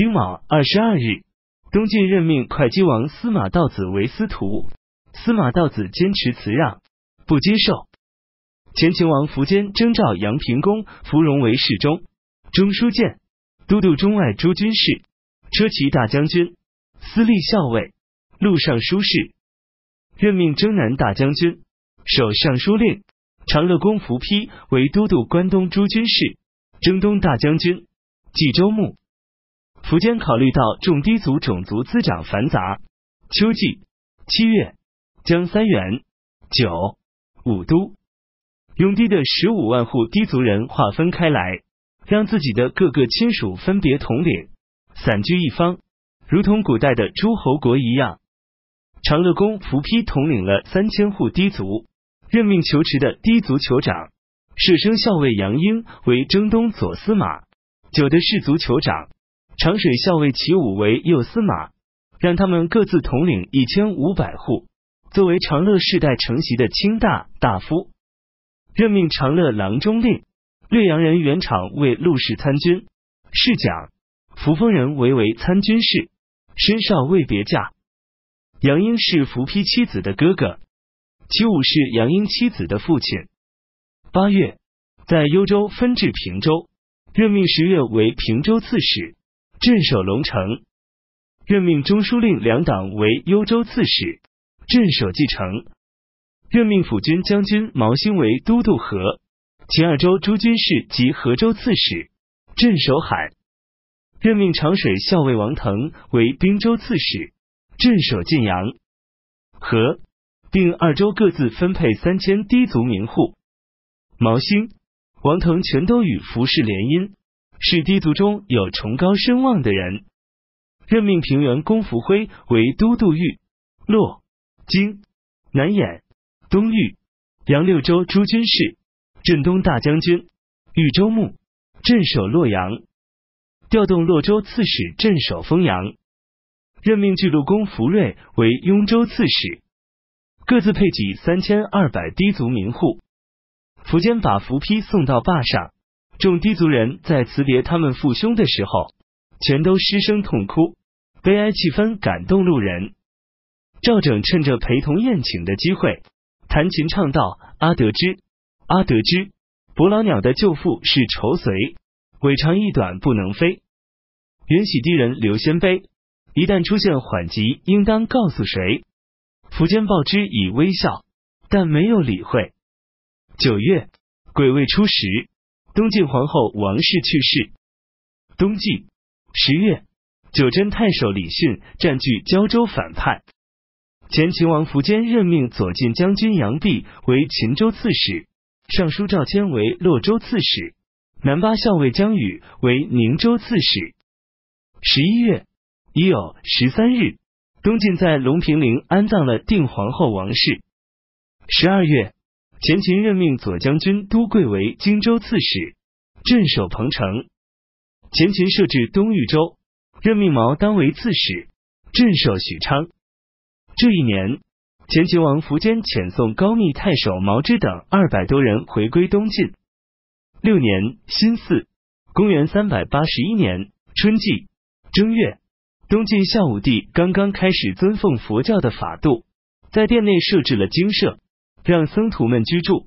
丁卯二十二日，东晋任命会稽王司马道子为司徒。司马道子坚持辞让，不接受。前秦王苻坚征召杨平公芙蓉为侍中、中书监、都督中外诸军事、车骑大将军、司隶校尉、录尚书事，任命征南大将军、守尚书令。长乐公苻丕为都督关东诸军事、征东大将军、冀州牧。苻坚考虑到众氐族种族滋长繁杂，秋季七月。将三原、九、五都、永地的十五万户氐族人划分开来，让自己的各个亲属分别统领，散居一方，如同古代的诸侯国一样。长乐公伏丕统领了三千户氐族，任命求池的氐族酋长。舍生校尉杨英为征东左司马，九的氏族酋长。长水校尉齐武为右司马，让他们各自统领一千五百户。作为长乐世代承袭的卿大大夫，任命长乐郎中令略阳人袁敞为陆氏参军侍讲，扶风人为为参军事，身少未别驾。杨英是扶丕妻子的哥哥，齐武是杨英妻子的父亲。八月，在幽州分至平州，任命十月为平州刺史，镇守龙城，任命中书令两党为幽州刺史。镇守继承，任命辅军将军毛兴为都督河、秦二州诸军事及河州刺史，镇守海。任命长水校尉王腾为滨州刺史，镇守晋阳、河，并二州各自分配三千低族民户。毛兴、王腾全都与服饰联姻，是低族中有崇高声望的人。任命平原公福辉为都督豫、洛。京、南兖、东豫、杨六州诸军事、镇东大将军、豫州牧、镇守洛阳，调动洛州刺史镇守丰阳，任命巨鹿公福瑞为雍州刺史，各自配给三千二百低族民户。苻坚把伏丕送到坝上，众低族人在辞别他们父兄的时候，全都失声痛哭，悲哀气氛感动路人。赵整趁着陪同宴请的机会，弹琴唱道：“阿得知，阿得知，伯劳鸟的舅父是仇随，尾长翼短不能飞。元喜低人刘先卑，一旦出现缓急，应当告诉谁？”苻坚报之以微笑，但没有理会。九月，癸未初十，东晋皇后王氏去世。冬季十月，九真太守李训占据胶州反叛。前秦王苻坚任命左近将军杨弼为秦州刺史，尚书赵谦为洛州刺史，南巴校尉江宇为宁州刺史。十一月已有十三日，东晋在隆平陵安葬了定皇后王氏。十二月，前秦任命左将军都贵为荆州刺史，镇守彭城。前秦设置东豫州，任命毛当为刺史，镇守许昌。这一年，前秦王苻坚遣送高密太守毛之等二百多人回归东晋。六年辛巳，公元三百八十一年春季正月，东晋孝武帝刚刚开始尊奉佛教的法度，在殿内设置了精舍，让僧徒们居住。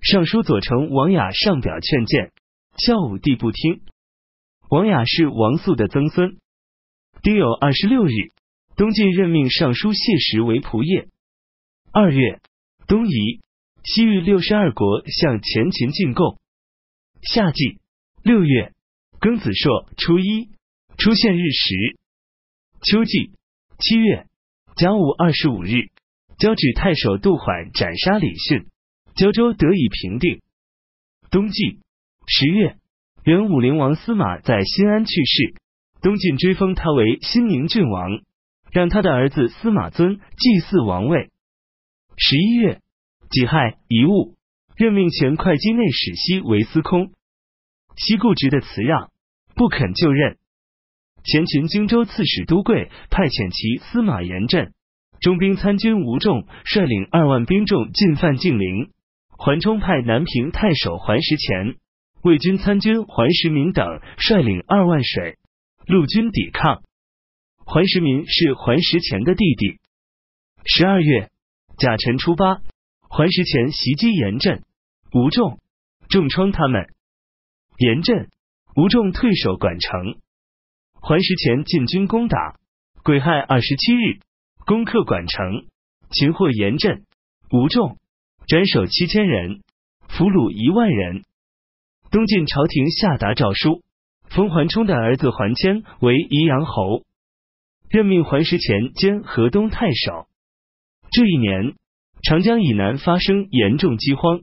尚书左丞王雅上表劝谏，孝武帝不听。王雅是王肃的曾孙。丁酉二十六日。东晋任命尚书谢石为仆射。二月，东夷、西域六十二国向前秦进贡。夏季六月庚子朔初一出现日食。秋季七月甲午二十五日，交趾太守杜缓斩杀李训，交州得以平定。冬季十月，原武陵王司马在新安去世，东晋追封他为新宁郡王。让他的儿子司马尊祭祀王位。十一月己亥遗物，任命前会稽内史西为司空。西固执的辞让，不肯就任。前秦荆州刺史都贵派遣其司马炎镇、中兵参军吴仲率领二万兵众进犯晋陵。桓冲派南平太守桓石虔、魏军参军桓石民等率领二万水。陆军抵抗。桓石民是桓石虔的弟弟。十二月，甲辰初八，桓石虔袭击严阵，吴仲重创他们。严阵、吴仲退守管城。桓石虔进军攻打。癸亥二十七日，攻克管城，擒获严阵、吴仲，斩首七千人，俘虏一万人。东晋朝廷下达诏书，封桓冲的儿子桓谦为宜阳侯，任命桓石前兼河东太守。这一年，长江以南发生严重饥荒，